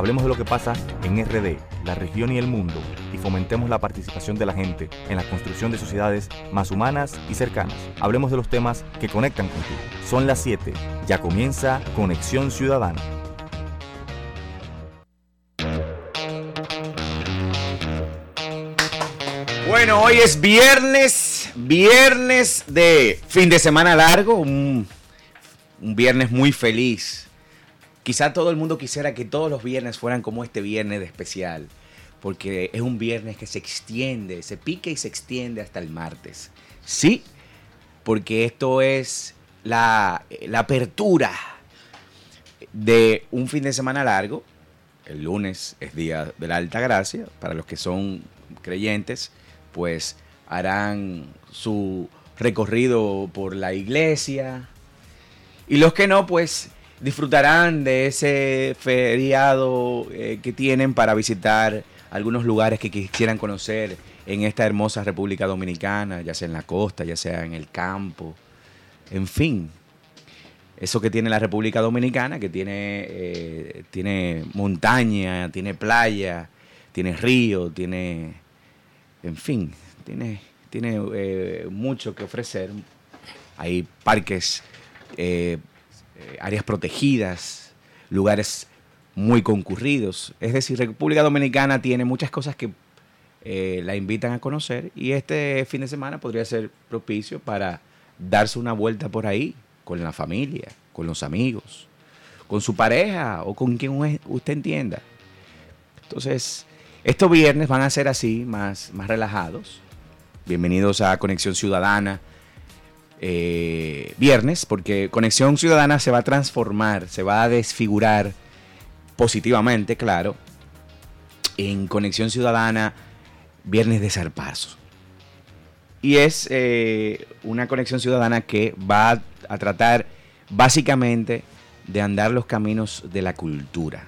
Hablemos de lo que pasa en RD, la región y el mundo, y fomentemos la participación de la gente en la construcción de sociedades más humanas y cercanas. Hablemos de los temas que conectan contigo. Son las 7. Ya comienza Conexión Ciudadana. Bueno, hoy es viernes, viernes de fin de semana largo, un, un viernes muy feliz. Quizá todo el mundo quisiera que todos los viernes fueran como este viernes de especial, porque es un viernes que se extiende, se pica y se extiende hasta el martes. Sí, porque esto es la, la apertura de un fin de semana largo. El lunes es día de la Alta Gracia, para los que son creyentes, pues harán su recorrido por la iglesia. Y los que no, pues disfrutarán de ese feriado eh, que tienen para visitar algunos lugares que quisieran conocer en esta hermosa República Dominicana, ya sea en la costa, ya sea en el campo, en fin. Eso que tiene la República Dominicana, que tiene, eh, tiene montaña, tiene playa, tiene río, tiene, en fin, tiene, tiene eh, mucho que ofrecer. Hay parques, eh, áreas protegidas, lugares muy concurridos. Es decir, República Dominicana tiene muchas cosas que eh, la invitan a conocer y este fin de semana podría ser propicio para darse una vuelta por ahí con la familia, con los amigos, con su pareja o con quien usted entienda. Entonces, estos viernes van a ser así, más, más relajados. Bienvenidos a Conexión Ciudadana. Eh, viernes, porque Conexión Ciudadana se va a transformar, se va a desfigurar positivamente, claro, en Conexión Ciudadana Viernes de Zarpazo. Y es eh, una conexión ciudadana que va a tratar básicamente de andar los caminos de la cultura.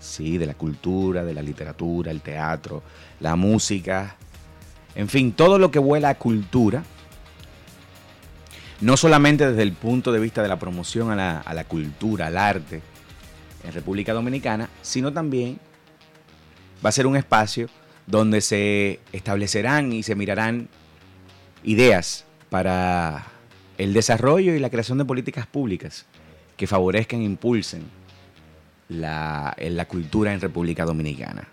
Sí, de la cultura, de la literatura, el teatro, la música, en fin, todo lo que vuela a cultura, no solamente desde el punto de vista de la promoción a la, cultura, al arte en República Dominicana, sino también va a ser un espacio donde se establecerán y se mirarán ideas para el desarrollo y la creación de políticas públicas que favorezcan e impulsen la, la cultura en República Dominicana.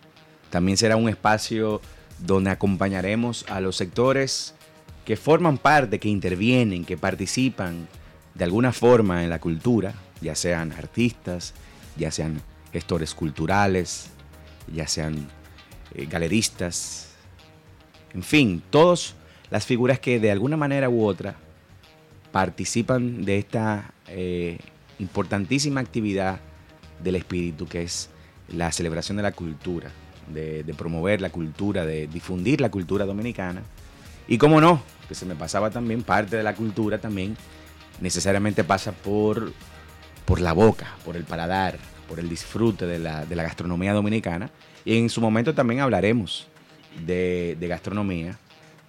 También será un espacio donde acompañaremos a los sectores que forman parte, que intervienen, que participan de alguna forma en la cultura, ya sean artistas, ya sean gestores culturales, ya sean eh, galeristas, en fin, todas las figuras que de alguna manera u otra participan de esta eh, importantísima actividad del espíritu que es la celebración de la cultura, de, promover la cultura, de difundir la cultura dominicana. Y cómo no, que se me pasaba también, parte de la cultura también necesariamente pasa por, por la boca, por el paladar, por el disfrute de la, de la gastronomía dominicana y en su momento también hablaremos de, gastronomía,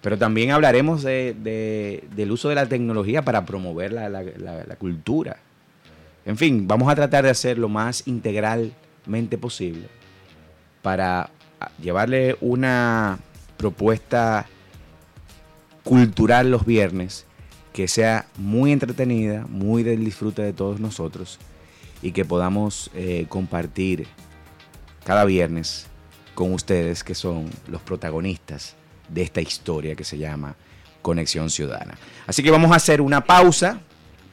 pero también hablaremos de, del uso de la tecnología para promover la, cultura. En fin, vamos a tratar de hacer lo más integralmente posible para llevarle una propuesta cultural los viernes que sea muy entretenida, muy del disfrute de todos nosotros y que podamos eh, compartir cada viernes con ustedes que son los protagonistas de esta historia que se llama Conexión Ciudadana. Así que vamos a hacer una pausa,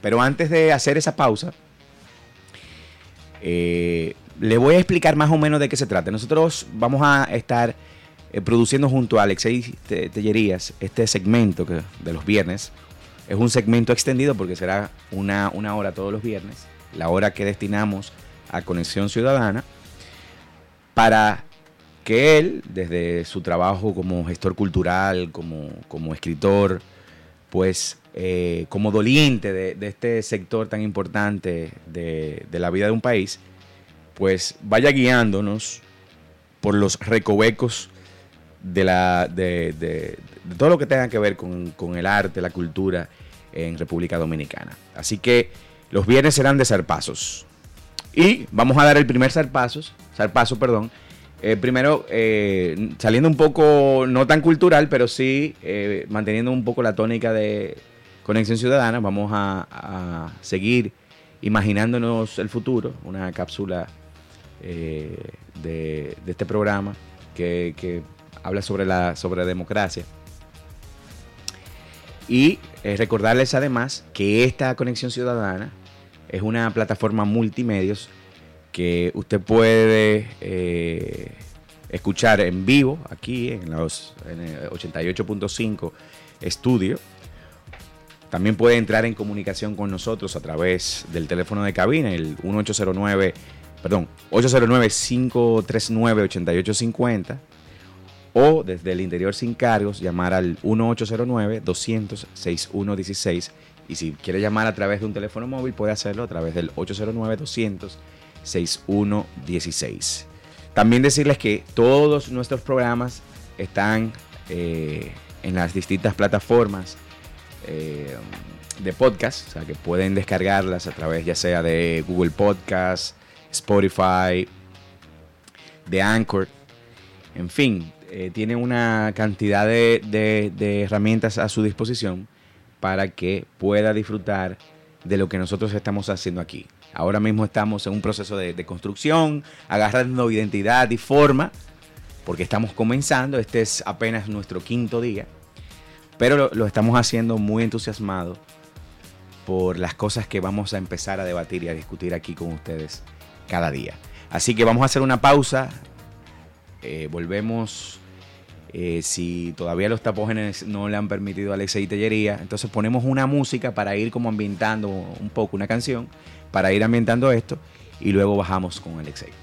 pero antes de hacer esa pausa, eh, le voy a explicar más o menos de qué se trata. Nosotros vamos a estar eh, produciendo junto a Alexei Tellerías este segmento que, de los viernes. Es un segmento extendido porque será una, una hora todos los viernes, la hora que destinamos a Conexión Ciudadana para que él, desde su trabajo como gestor cultural, como, como escritor, pues eh, como doliente de, este sector tan importante de, la vida de un país, pues vaya guiándonos por los recovecos de, la, de, todo lo que tenga que ver con, con, el arte, la cultura en República Dominicana. Así que los viernes serán de zarpazos. Y vamos a dar el primer zarpazo, zarpazo, perdón, eh, primero, eh, saliendo un poco, no tan cultural, pero sí eh, manteniendo un poco la tónica de Conexión Ciudadana, vamos a, seguir imaginándonos el futuro, una cápsula de, este programa que, habla sobre la sobre democracia. Y recordarles además que esta Conexión Ciudadana es una plataforma multimedios que usted puede eh, escuchar en vivo aquí en los 88.5 estudio. También puede entrar en comunicación con nosotros a través del teléfono de cabina, el 1809, perdón, 809-539-8850 o desde el interior sin cargos llamar al 1809-200-6116 y si quiere llamar a través de un teléfono móvil puede hacerlo a través del 809 200 6116. También decirles que todos nuestros programas están eh, en las distintas plataformas eh, de podcast, o sea que pueden descargarlas a través ya sea de Google Podcast, Spotify, de Anchor, en fin, eh, tiene una cantidad de, herramientas a su disposición para que pueda disfrutar de lo que nosotros estamos haciendo aquí. Ahora mismo estamos en un proceso de, construcción, agarrando identidad y forma, porque estamos comenzando, este es apenas nuestro quinto día, pero lo, estamos haciendo muy entusiasmado por las cosas que vamos a empezar a debatir y a discutir aquí con ustedes cada día. Así que vamos a hacer una pausa, eh, volvemos eh, si todavía los tapógenes no le han permitido a Alexei Tellería, entonces ponemos una música para ir como ambientando un poco una canción para ir ambientando esto y luego bajamos con Alexei.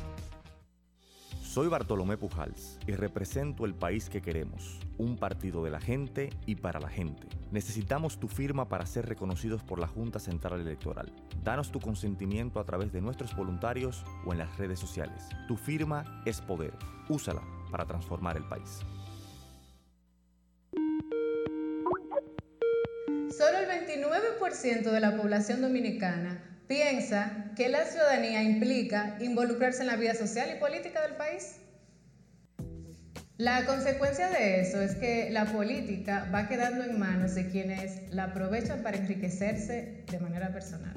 Soy Bartolomé Pujals y represento el país que queremos, un partido de la gente y para la gente. Necesitamos tu firma para ser reconocidos por la Junta Central Electoral. Danos tu consentimiento a través de nuestros voluntarios o en las redes sociales. Tu firma es poder. Úsala para transformar el país. Solo el 29% de la población dominicana piensa que la ciudadanía implica involucrarse en la vida social y política del país. La consecuencia de eso es que la política va quedando en manos de quienes la aprovechan para enriquecerse de manera personal.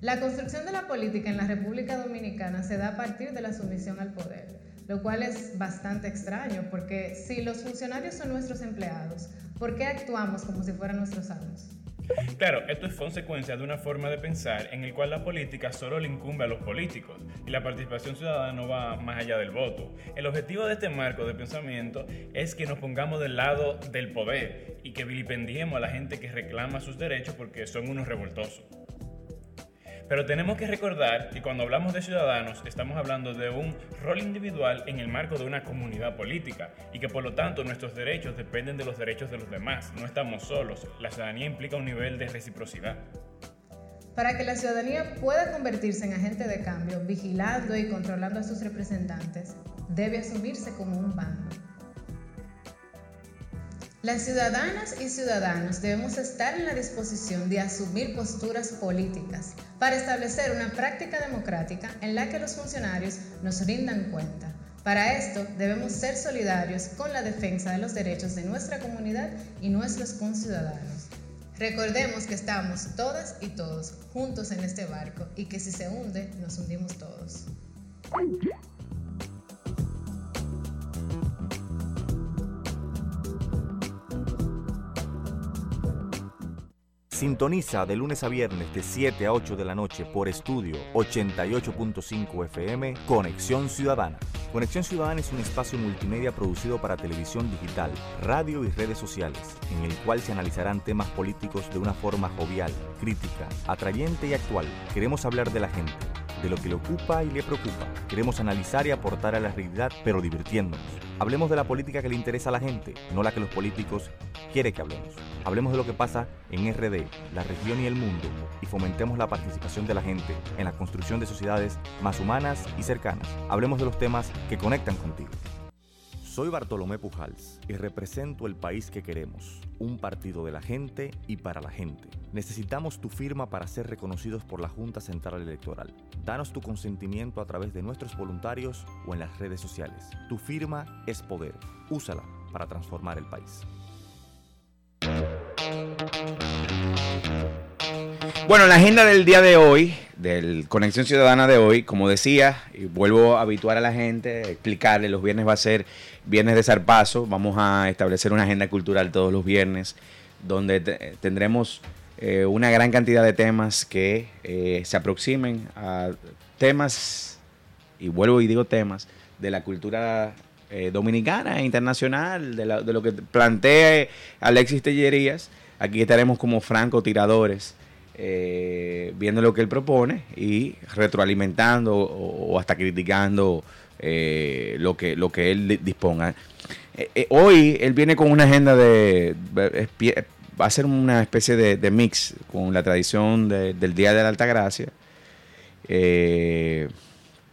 La construcción de la política en la República Dominicana se da a partir de la sumisión al poder, lo cual es bastante extraño porque si los funcionarios son nuestros empleados, ¿por qué actuamos como si fueran nuestros amos? Claro, esto es consecuencia de una forma de pensar en el cual la política solo le incumbe a los políticos y la participación ciudadana no va más allá del voto. El objetivo de este marco de pensamiento es que nos pongamos del lado del poder y que vilipendiemos a la gente que reclama sus derechos porque son unos revoltosos. Pero tenemos que recordar que cuando hablamos de ciudadanos estamos hablando de un rol individual en el marco de una comunidad política y que por lo tanto nuestros derechos dependen de los derechos de los demás. No estamos solos. La ciudadanía implica un nivel de reciprocidad. Para que la ciudadanía pueda convertirse en agente de cambio, vigilando y controlando a sus representantes, debe asumirse como un bando. Las ciudadanas y ciudadanos debemos estar en la disposición de asumir posturas políticas para establecer una práctica democrática en la que los funcionarios nos rindan cuenta. Para esto debemos ser solidarios con la defensa de los derechos de nuestra comunidad y nuestros conciudadanos. Recordemos que estamos todas y todos juntos en este barco y que si se hunde, nos hundimos todos. Sintoniza de lunes a viernes de 7 a 8 de la noche por estudio 88.5 FM Conexión Ciudadana. Conexión Ciudadana es un espacio multimedia producido para televisión digital, radio y redes sociales, en el cual se analizarán temas políticos de una forma jovial, crítica, atrayente y actual. Queremos hablar de la gente de lo que le ocupa y le preocupa. Queremos analizar y aportar a la realidad, pero divirtiéndonos. Hablemos de la política que le interesa a la gente, no la que los políticos quieren que hablemos. Hablemos de lo que pasa en RD, la región y el mundo, y fomentemos la participación de la gente en la construcción de sociedades más humanas y cercanas. Hablemos de los temas que conectan contigo. Soy Bartolomé Pujals y represento el país que queremos, un partido de la gente y para la gente. Necesitamos tu firma para ser reconocidos por la Junta Central Electoral. Danos tu consentimiento a través de nuestros voluntarios o en las redes sociales. Tu firma es poder. Úsala para transformar el país. Bueno, la agenda del día de hoy, del Conexión Ciudadana de hoy, como decía, y vuelvo a habituar a la gente, explicarle, los viernes va a ser viernes de zarpazo, vamos a establecer una agenda cultural todos los viernes, donde tendremos eh, una gran cantidad de temas que eh, se aproximen a temas, y vuelvo y digo temas, de la cultura eh, dominicana e internacional, de, de, lo que plantea Alexis Tellerías. Aquí estaremos como francotiradores eh, viendo lo que él propone y retroalimentando o, hasta criticando eh, lo, que, lo que él disponga. Eh, hoy él viene con una agenda de... va a ser una especie de, mix con la tradición del Día de la Alta Gracia.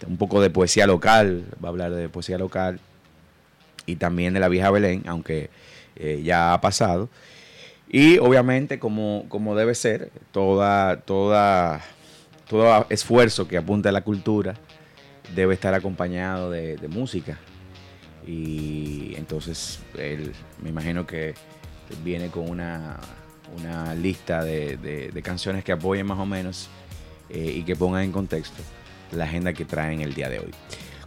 un poco de poesía local, va a hablar de poesía local y también de la vieja Belén, aunque ya ha pasado. Y obviamente, como, como debe ser, toda, toda, todo esfuerzo que apunta a la cultura debe estar acompañado de, música. Y entonces él me imagino que viene con una, una lista de, canciones que apoyen más o menos eh, y que pongan en contexto la agenda que traen el día de hoy.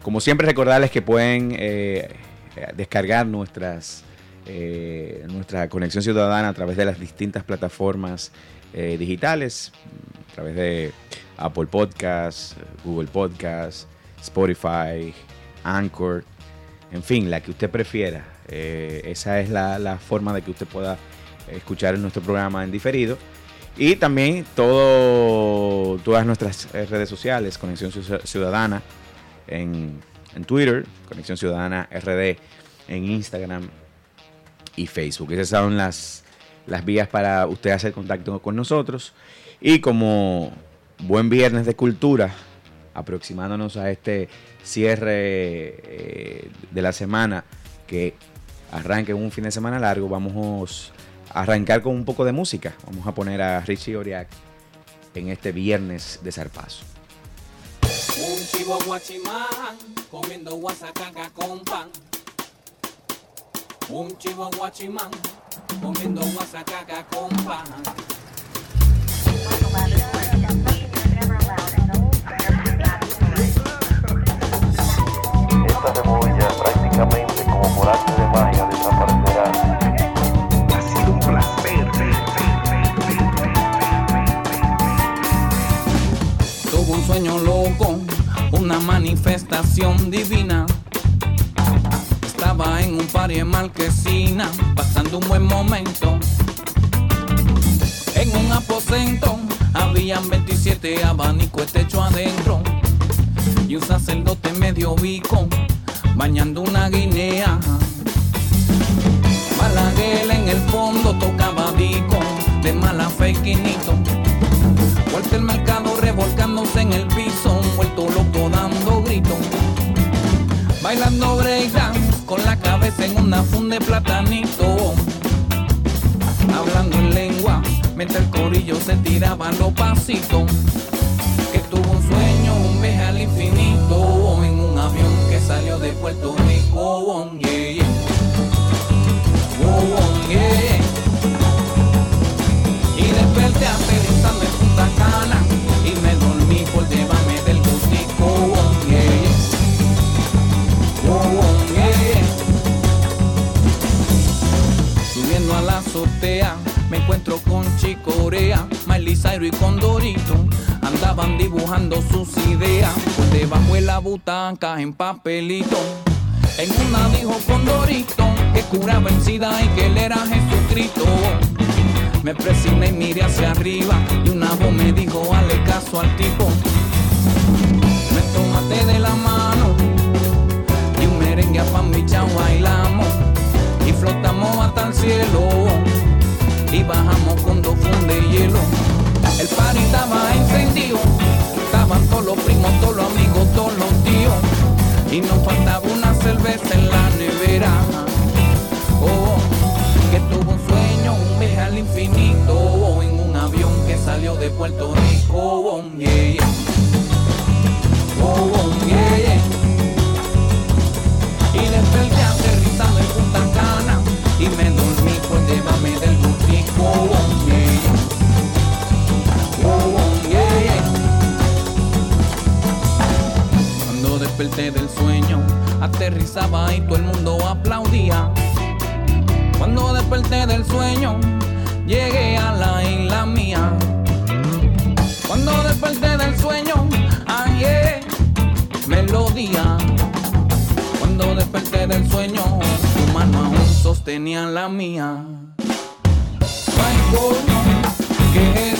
Como siempre, recordarles que pueden eh, descargar nuestras eh, nuestra conexión ciudadana a través de las distintas plataformas eh, digitales, a través de Apple Podcasts, Google Podcasts, Spotify, Anchor, en fin, la que usted prefiera. Eh, esa es la, forma de que usted pueda escuchar nuestro programa en diferido. Y también todas nuestras redes sociales, Conexión Ciudadana en, en Twitter, Conexión Ciudadana RD en Instagram, y Facebook. Esas son las, las vías para usted hacer contacto con nosotros. Y como buen viernes de cultura, aproximándonos a este cierre eh, de la semana que arranque un fin de semana largo, vamos a arrancar con un poco de música. Vamos a poner a Richie Oriak en este viernes de zarpazo. Chivo guachimán comiendo guasacaca con pan un chivo guachimán comiendo guasacaca con pan. Divina estaba en un par en Marquesina, pasando un buen momento. En un aposento habían 27 abanicos techo adentro. Y un sacerdote medio bico, bañando una guinea. Balaguer en el fondo tocaba dico, de mala fe quinito. En una funda de platanito. Hablando en lengua, mientras el corillo se tiraba los pasitos. Zairo y Condorito andaban dibujando sus ideas debajo de la butaca en papelito. En una dijo Condorito que curaba SIDA y que él era Jesucristo. Me presioné y miré hacia arriba y una voz me dijo, hazle caso al tipo. Me tomaste de la mano y un merengue a pan bailamos y flotamos hasta el cielo y bajamos con dos fundes de hielo. El party estaba encendido, estaban todos los primos, todos los amigos, todos los tíos y nos faltaba una cerveza en la nevera. Oh, que tuvo un sueño, un viaje al infinito oh, en un avión que salió de Puerto Rico. Oh, yeah, yeah. Oh, oh, yeah. Y desperté aterrizando en Punta Cana y me dormí por llevarme del Cuando desperté del sueño, aterrizaba y todo el mundo aplaudía. Cuando desperté del sueño, llegué a la isla mía. Cuando desperté del sueño, hallé melodía. Cuando desperté del sueño, tu mano aún sostenía la mía. Coño, ¿qué es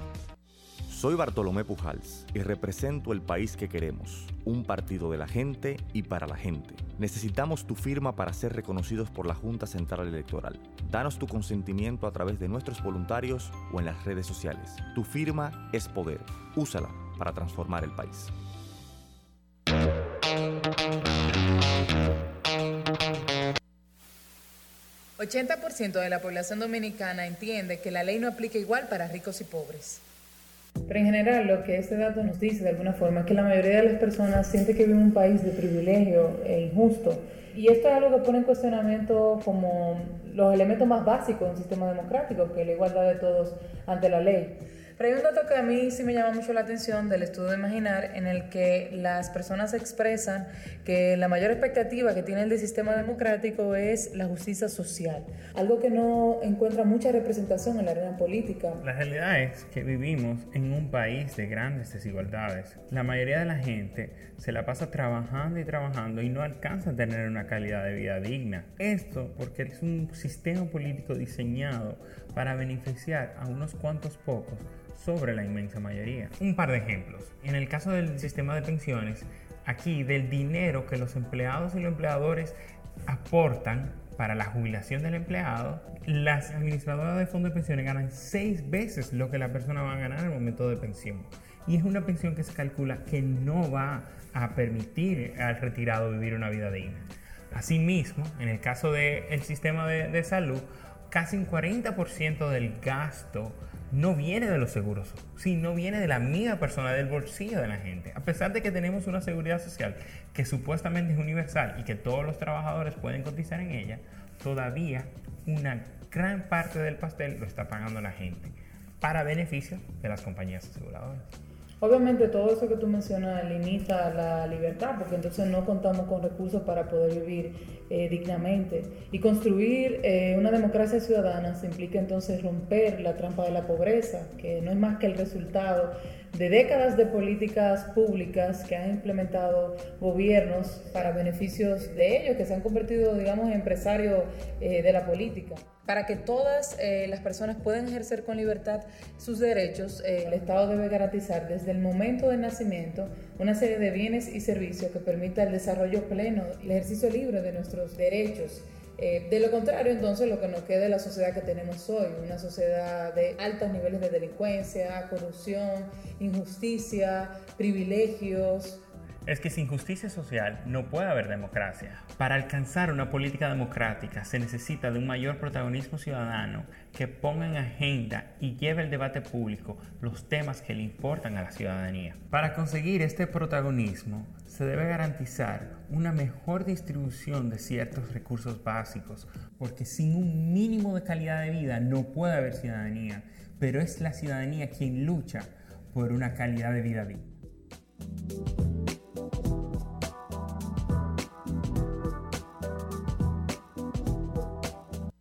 Soy Bartolomé Pujals y represento el país que queremos, un partido de la gente y para la gente. Necesitamos tu firma para ser reconocidos por la Junta Central Electoral. Danos tu consentimiento a través de nuestros voluntarios o en las redes sociales. Tu firma es poder. Úsala para transformar el país. 80% de la población dominicana entiende que la ley no aplica igual para ricos y pobres. Pero en general lo que este dato nos dice de alguna forma es que la mayoría de las personas siente que vive en un país de privilegio e injusto. Y esto es algo que pone en cuestionamiento como los elementos más básicos de un sistema democrático, que es la igualdad de todos ante la ley. Pero hay un dato que a mí sí me llama mucho la atención del estudio de Imaginar, en el que las personas expresan que la mayor expectativa que tienen del sistema democrático es la justicia social, algo que no encuentra mucha representación en la arena política. La realidad es que vivimos en un país de grandes desigualdades. La mayoría de la gente se la pasa trabajando y trabajando y no alcanza a tener una calidad de vida digna. Esto porque es un sistema político diseñado para beneficiar a unos cuantos pocos sobre la inmensa mayoría. Un par de ejemplos. En el caso del sistema de pensiones, aquí del dinero que los empleados y los empleadores aportan para la jubilación del empleado, las administradoras de fondos de pensiones ganan seis veces lo que la persona va a ganar en el momento de pensión. Y es una pensión que se calcula que no va a permitir al retirado vivir una vida digna. Asimismo, en el caso del sistema de, de salud, casi un 40% del gasto no viene de los seguros, sino viene de la amiga personal del bolsillo de la gente. A pesar de que tenemos una seguridad social que supuestamente es universal y que todos los trabajadores pueden cotizar en ella, todavía una gran parte del pastel lo está pagando la gente para beneficio de las compañías aseguradoras. Obviamente todo eso que tú mencionas limita la libertad, porque entonces no contamos con recursos para poder vivir eh, dignamente. Y construir eh, una democracia ciudadana se implica entonces romper la trampa de la pobreza, que no es más que el resultado de décadas de políticas públicas que han implementado gobiernos para beneficios de ellos, que se han convertido, digamos, en empresarios eh, de la política. Para que todas eh, las personas puedan ejercer con libertad sus derechos, eh, el Estado debe garantizar desde el momento del nacimiento una serie de bienes y servicios que permita el desarrollo pleno y el ejercicio libre de nuestros derechos. Eh, de lo contrario, entonces, lo que nos queda es la sociedad que tenemos hoy, una sociedad de altos niveles de delincuencia, corrupción, injusticia, privilegios, es que sin justicia social no puede haber democracia. Para alcanzar una política democrática se necesita de un mayor protagonismo ciudadano que ponga en agenda y lleve el debate público los temas que le importan a la ciudadanía. Para conseguir este protagonismo se debe garantizar una mejor distribución de ciertos recursos básicos, porque sin un mínimo de calidad de vida no puede haber ciudadanía, pero es la ciudadanía quien lucha por una calidad de vida digna.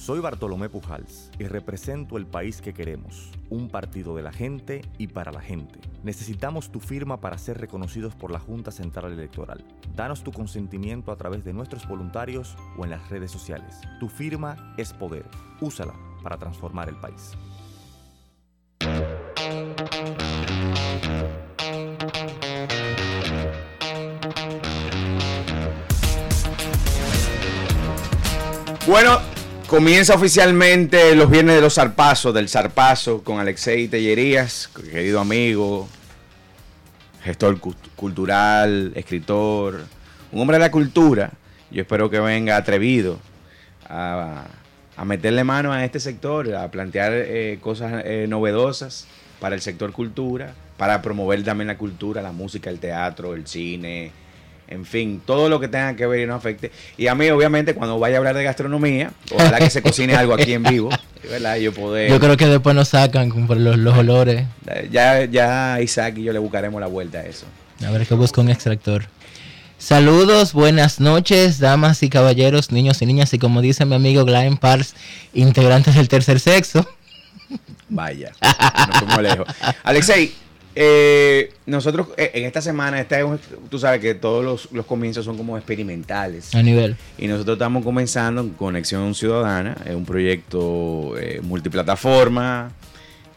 Soy Bartolomé Pujals y represento el país que queremos, un partido de la gente y para la gente. Necesitamos tu firma para ser reconocidos por la Junta Central Electoral. Danos tu consentimiento a través de nuestros voluntarios o en las redes sociales. Tu firma es poder. Úsala para transformar el país. Bueno, comienza oficialmente los viernes de los zarpazos, del zarpazo con Alexei Tellerías, querido amigo, gestor cu- cultural, escritor, un hombre de la cultura. Yo espero que venga atrevido a, a meterle mano a este sector, a plantear eh, cosas eh, novedosas para el sector cultura, para promover también la cultura, la música, el teatro, el cine, en fin, todo lo que tenga que ver y nos afecte. Y a mí, obviamente, cuando vaya a hablar de gastronomía, ojalá que se cocine algo aquí en vivo, ¿verdad? Yo poder... Yo creo que después nos sacan por los, los olores. Ya, ya Isaac y yo le buscaremos la vuelta a eso. A ver que busca un extractor. Saludos, buenas noches, damas y caballeros, niños y niñas, y como dice mi amigo Glenn Pars, integrantes del tercer sexo. Vaya, nos fuimos lejos. Alexei, eh, nosotros eh, en esta semana, esta es un- tú sabes que todos los, los comienzos son como experimentales. A nivel. Y nosotros estamos comenzando en Conexión Ciudadana, es un proyecto eh, multiplataforma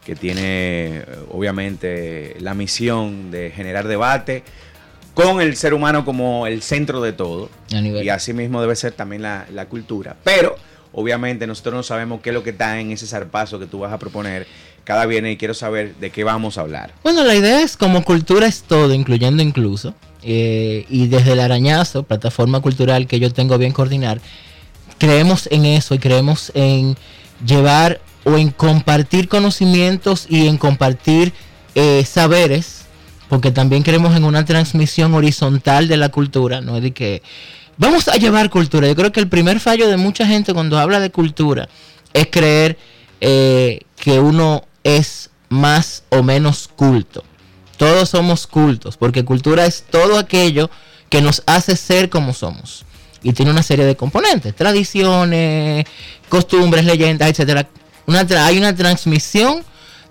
que tiene eh, obviamente la misión de generar debate con el ser humano como el centro de todo. A nivel. Y así mismo debe ser también la, la cultura. Pero obviamente nosotros no sabemos qué es lo que está en ese zarpazo que tú vas a proponer cada viernes y quiero saber de qué vamos a hablar. Bueno, la idea es como cultura es todo, incluyendo incluso. eh, y desde el arañazo, plataforma cultural que yo tengo bien coordinar, creemos en eso y creemos en llevar o en compartir conocimientos y en compartir eh, saberes, porque también creemos en una transmisión horizontal de la cultura, no es de que vamos a llevar cultura. Yo creo que el primer fallo de mucha gente cuando habla de cultura es creer eh, que uno es más o menos culto. Todos somos cultos, porque cultura es todo aquello que nos hace ser como somos. Y tiene una serie de componentes, tradiciones, costumbres, leyendas, tra- hay una transmisión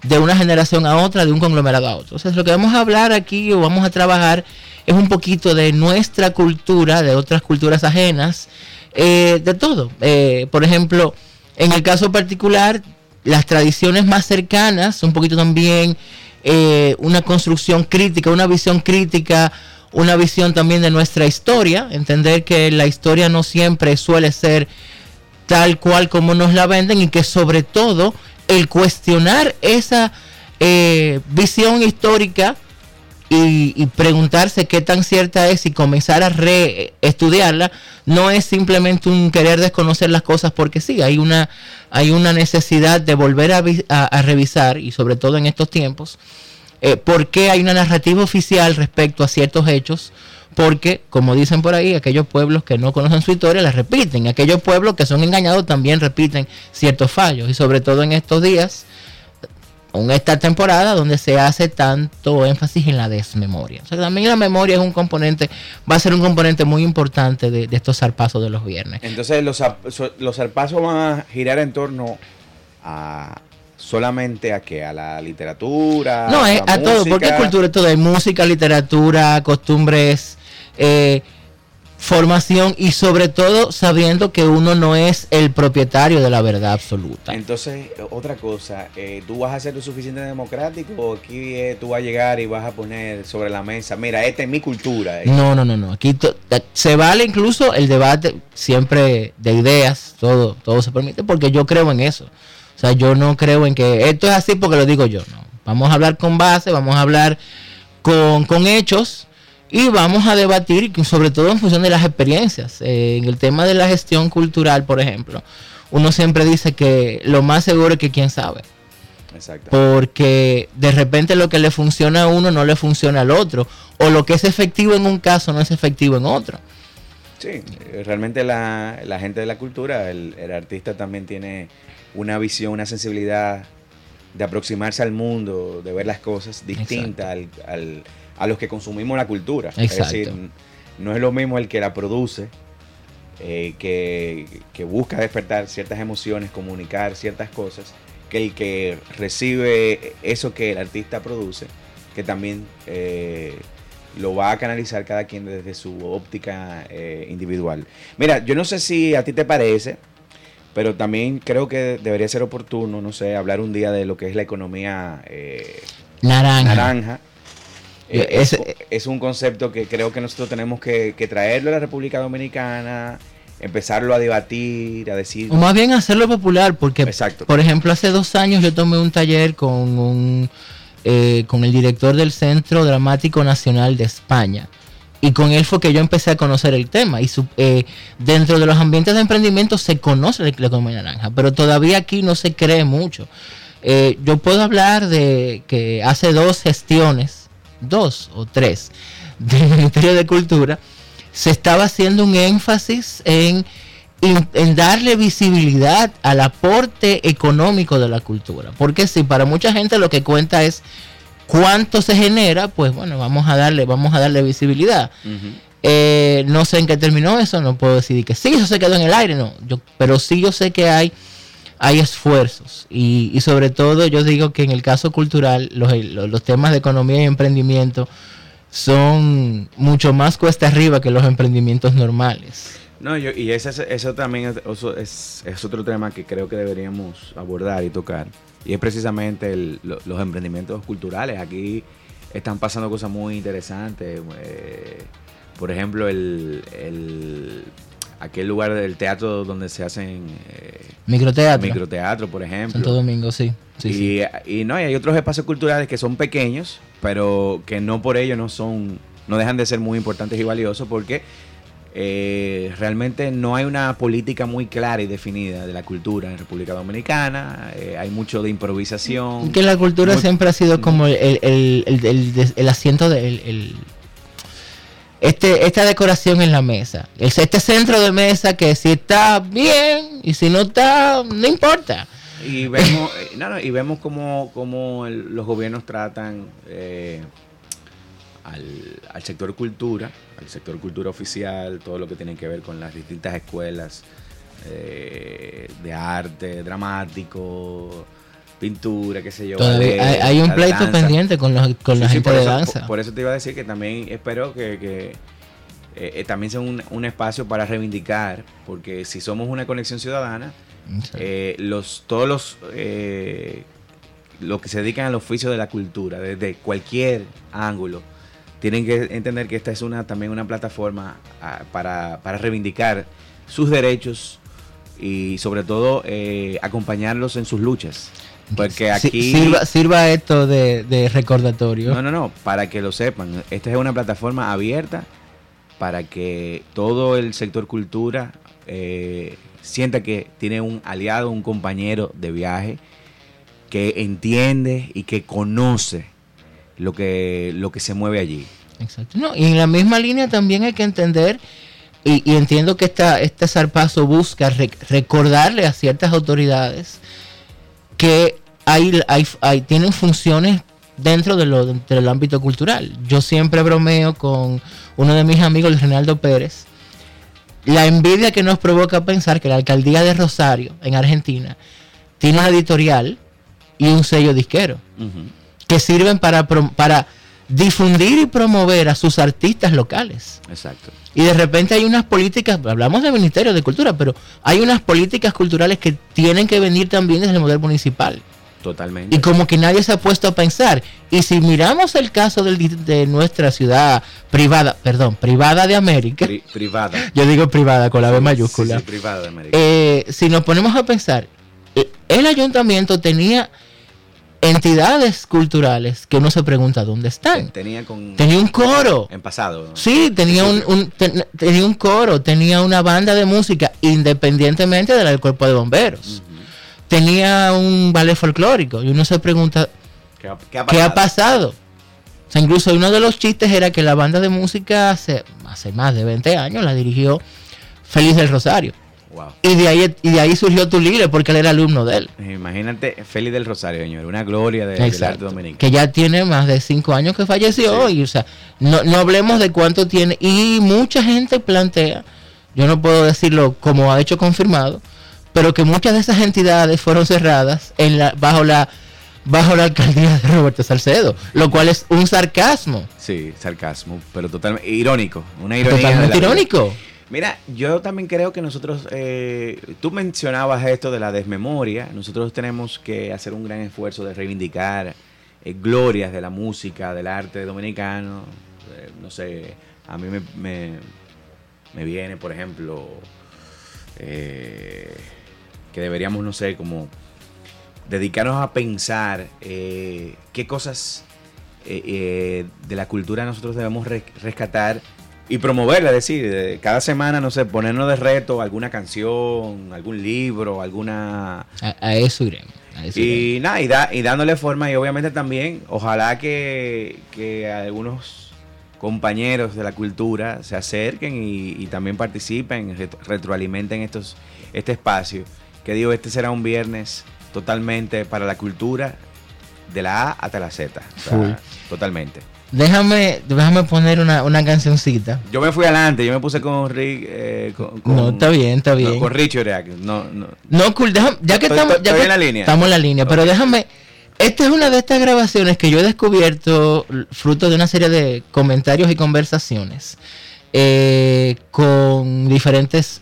de una generación a otra, de un conglomerado a otro. Entonces, lo que vamos a hablar aquí o vamos a trabajar es un poquito de nuestra cultura, de otras culturas ajenas, eh, de todo. Eh, por ejemplo, en el caso particular, las tradiciones más cercanas, un poquito también eh, una construcción crítica, una visión crítica, una visión también de nuestra historia, entender que la historia no siempre suele ser tal cual como nos la venden y que sobre todo el cuestionar esa eh, visión histórica y, preguntarse qué tan cierta es y comenzar a reestudiarla no es simplemente un querer desconocer las cosas porque sí, hay una, hay una necesidad de volver a revisar y sobre todo en estos tiempos eh, por qué hay una narrativa oficial respecto a ciertos hechos, porque, como dicen por ahí, aquellos pueblos que no conocen su historia la repiten, aquellos pueblos que son engañados también repiten ciertos fallos, y sobre todo en estos días, en esta temporada donde se hace tanto énfasis en la desmemoria. O sea, también la memoria es un componente, va a ser un componente muy importante de, de estos zarpazos de los viernes. Entonces los, los zarpazos van a girar en torno a solamente a que a la literatura, No, es la a todo, porque música. cultura es todo, hay música, literatura, costumbres, eh, formación y sobre todo sabiendo que uno no es el propietario de la verdad absoluta. Entonces, otra cosa, eh, ¿tú vas a ser lo suficiente democrático o aquí eh, tú vas a llegar y vas a poner sobre la mesa, mira, esta es mi cultura? eh"? No, no, no, no. Aquí eh, se vale incluso el debate siempre de ideas, todo, todo se permite, porque yo creo en eso. O sea, yo no creo en que esto es así porque lo digo yo. No. Vamos a hablar con base, vamos a hablar con, con hechos y vamos a debatir sobre todo en función de las experiencias. Eh, en el tema de la gestión cultural, por ejemplo, uno siempre dice que lo más seguro es que quién sabe Exacto. porque de repente lo que le funciona a uno no le funciona al otro, o lo que es efectivo en un caso no es efectivo en otro. Sí, realmente la, la gente de la cultura, el, el artista también tiene una visión, una sensibilidad de aproximarse al mundo, de ver las cosas distintas al, al- a los que consumimos la cultura. Es Exacto. decir, n- no es lo mismo el que la produce, eh, que, que busca despertar ciertas emociones, comunicar ciertas cosas, que el que recibe eso que el artista produce, que también eh, lo va a canalizar cada quien desde su óptica eh, individual. Mira, yo no sé si a ti te parece, pero también creo que debería ser oportuno, no sé, hablar un día de lo que es la economía Naranja. naranja. Eh, es, ese- es un concepto que creo que nosotros tenemos que, que traerlo a la República Dominicana, empezarlo a debatir, a decir... O más bien hacerlo popular, porque, Exacto. por ejemplo, hace dos años yo tomé un taller con, un, eh, con el director del Centro Dramático Nacional de España. Y con él fue que yo empecé a conocer el tema. Y su- eh, dentro de los ambientes de emprendimiento se conoce la, la economía naranja, pero todavía aquí no se cree mucho. Eh, yo puedo hablar de que hace dos gestiones, dos o tres, del Ministerio de Cultura, se estaba haciendo un énfasis en, en- en darle visibilidad al aporte económico de la cultura. Porque si para mucha gente lo que cuenta es cuánto se genera, pues bueno, vamos a darle, vamos a darle visibilidad. Eh, no sé en qué terminó eso, no puedo decir que sí, eso se quedó en el aire, no. Yo, pero sí yo sé que hay, hay esfuerzos y, sobre todo yo digo que en el caso cultural los, los, temas de economía y emprendimiento son mucho más cuesta arriba que los emprendimientos normales. No, yo, y ese, es- eso también es, eso es, es otro tema que creo que deberíamos abordar y tocar. Y es precisamente el- lo- los emprendimientos culturales. Aquí están pasando cosas muy interesantes. eh, por ejemplo, el- aquel lugar del teatro donde se hacen eh, Microteatro. microteatro, por ejemplo. Santo Domingo, sí. sí, y, sí. y no, y hay otros espacios culturales que son pequeños, pero que no por ello no son, no dejan de ser muy importantes y valiosos porque eh, realmente no hay una política muy clara y definida de la cultura en República Dominicana. eh, hay mucho de improvisación. Que la cultura Muy- siempre ha sido como el, el, el- el- asiento de el- el- este, esta decoración en la mesa. Este centro de mesa que si está bien y si no está, no importa. Y vemos, eh, no, no, y vemos cómo, cómo los gobiernos tratan eh, al, al sector cultura, al sector cultura oficial, todo lo que tiene que ver con las distintas escuelas eh, de arte, dramático, pintura, qué sé yo. Todavía ballet, hay, hay un la pleito danza. pendiente con, los, con la Sí, sí, gente de eso- danza. Por, por eso te iba a decir que también espero que, que, eh, eh, también sea un, un espacio para reivindicar, porque si somos una conexión ciudadana, Sí. eh, los todos los eh, los que se dedican al oficio de la cultura, desde cualquier ángulo, tienen que entender que esta es una también una plataforma ah, para, para reivindicar sus derechos y sobre todo eh, acompañarlos en sus luchas. Porque aquí... sirva, sirva esto de, de recordatorio. No, no, no, para que lo sepan. Esta es una plataforma abierta para que todo el sector cultura eh, sienta que tiene un aliado, un compañero de viaje que entiende y que conoce lo que, lo que se mueve allí. Exacto. No, y en la misma línea también hay que entender, y, y entiendo que esta, este zarpazo busca re- recordarle a ciertas autoridades que hay, hay, hay- tienen funciones dentro de lo, dentro del ámbito cultural. Yo siempre bromeo con uno de mis amigos, Reinaldo Pérez, la envidia que nos provoca pensar que la alcaldía de Rosario, en Argentina, tiene una editorial y un sello disquero que sirven para, para difundir y promover a sus artistas locales. Exacto. Y de repente hay unas políticas, hablamos del Ministerio de Cultura, pero hay unas políticas culturales que tienen que venir también desde el modelo municipal. Totalmente. Y como que nadie se ha puesto a pensar. Y si miramos el caso del de nuestra ciudad privada, perdón, privada de América, Pri- privada. yo digo privada con la B mayúscula, Sí, sí, privada de América. eh, si nos ponemos a pensar, eh, el ayuntamiento tenía entidades culturales que uno se pregunta dónde están. Tenía con... Tenía un coro. En pasado. ¿no? Sí, tenía un, un- ten- tenía un coro, tenía una banda de música independientemente del cuerpo de bomberos. Tenía un ballet folclórico y uno se pregunta ¿Qué ha, qué ha qué ha pasado? pasado. O sea, incluso uno de los chistes era que la banda de música hace, hace más de 20 años la dirigió Félix del Rosario. Wow. Y de ahí, y de ahí surgió Tulile porque él era alumno de él. Imagínate, Félix del Rosario, señor. Una gloria de- del arte dominicano. Que ya tiene más de cinco años que falleció. Sí. Y, o sea, no, no hablemos de cuánto tiene. Y mucha gente plantea, yo no puedo decirlo como ha hecho confirmado, pero que muchas de esas entidades fueron cerradas en la, bajo la bajo la alcaldía de Roberto Salcedo, lo cual es un sarcasmo. Sí, sarcasmo, pero totalmente irónico. Una ironía. Totalmente vida. Mira, yo también creo que nosotros, eh, tú mencionabas esto de la desmemoria, nosotros tenemos que hacer un gran esfuerzo de reivindicar eh, glorias de la música, del arte dominicano. Eh, no sé, a mí me, me, me viene, por ejemplo, que deberíamos, no sé, como dedicarnos a pensar qué cosas de la cultura nosotros debemos re- rescatar y promoverla, es decir, cada semana, no sé, ponernos de reto alguna canción, algún libro, alguna... A, a eso iremos. a eso iremos. Y nada, y, da- y dándole forma y obviamente también, ojalá que, que algunos compañeros de la cultura se acerquen y, y también participen, retro- retroalimenten estos, este espacio. Que digo, este será un viernes totalmente para la cultura, de la A hasta la Z. o sea, Full. totalmente. Déjame, déjame poner una, una cancioncita. Yo me fui adelante, yo me puse con Rick. eh, con, con- No, está bien, está no, bien. con Richard No, no. No, cool, déjame- ya que Estoy- estamos, estoy ya que en la línea. estamos en la línea, pero déjame, esta es una de estas grabaciones que yo he descubierto fruto de una serie de comentarios y conversaciones eh, con diferentes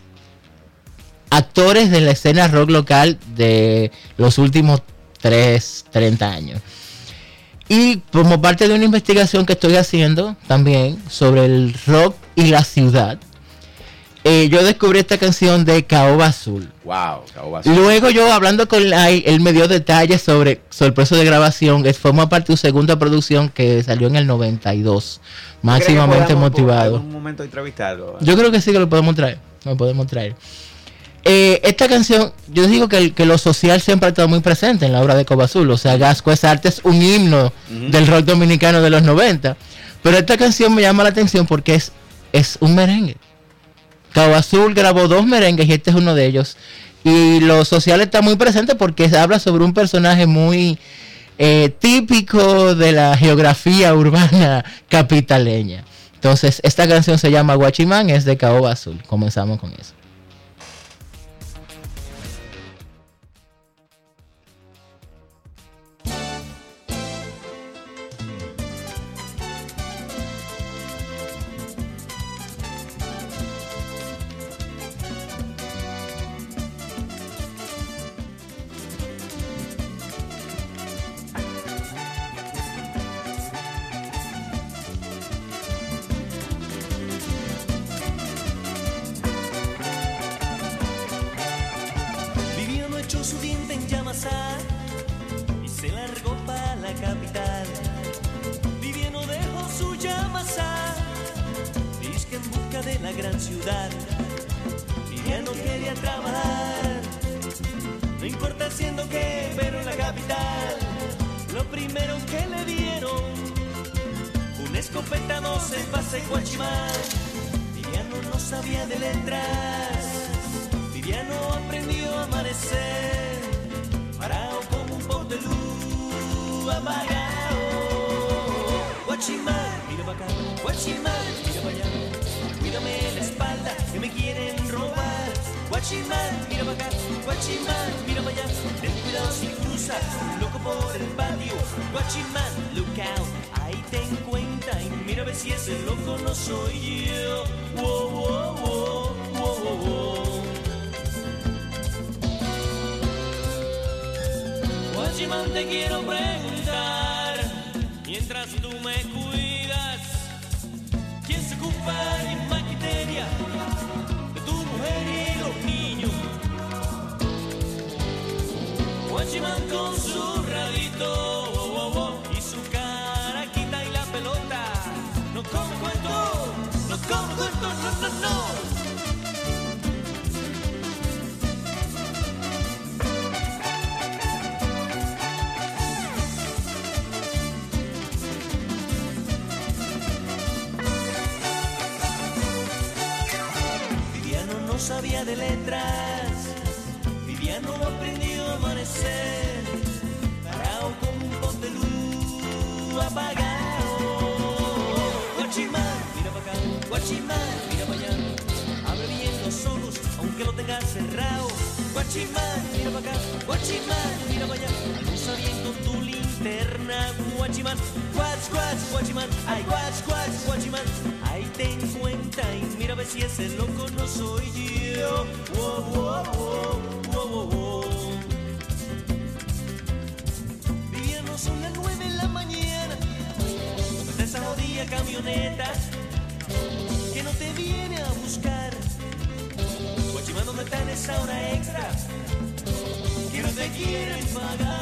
actores de la escena rock local de los últimos 3, 30 años. Y como parte de una investigación que estoy haciendo también sobre el rock y la ciudad, eh, yo descubrí esta canción de Caoba Azul. Wow, Cabo Azul. Luego yo hablando con Lai, él me dio detalles sobre, sobre el proceso de grabación, que forma parte de su segunda producción que salió en el 92, máximamente ¿Crees que podamos por motivado. algún momento entrevistarlo? Yo creo que sí que lo podemos traer, lo podemos traer. Eh, esta canción, yo digo que, el- que lo social siempre ha estado muy presente en la obra de Coba Azul, o sea, Gasco es arte es un himno del rock dominicano de los 90, pero esta canción me llama la atención porque es, es un merengue. Cabo Azul grabó dos merengues y este es uno de ellos. Y lo social está muy presente porque habla sobre un personaje muy eh, típico de la geografía urbana capitaleña. Entonces, esta canción se llama Guachimán, es de Caoba Azul. Comenzamos con eso. Guachimán, mira para acá, Guachimán, mira para allá, ten cuidado si cruzas, loco por el patio. Guachimán, look out, ahí ten cuenta y mira a ver si ese loco no soy yo. Wow, wow, wow, wow, wow. Guachimán, te quiero preguntar, mientras tú me cuidas, de letras, Viviano aprendió a amanecer, parado como un pote de luz apagado. Guachimán, mira para acá, Guachimán, mira para allá, abre bien los ojos aunque lo tengas cerrado. Guachimán, mira para acá, Guachimán, mira para allá, alusa bien con tu linterna. Guachimán, guach, guach, Guachimán, ay, guach, guach, Guachimán, mira a ver si ese loco no soy yo. Wow. Viviendo son las nueve de la mañana. ¿Dónde está esa jodida camioneta que no te viene a buscar? Guachimán, ¿dónde está en esa hora extra? Que no te quieren pagar.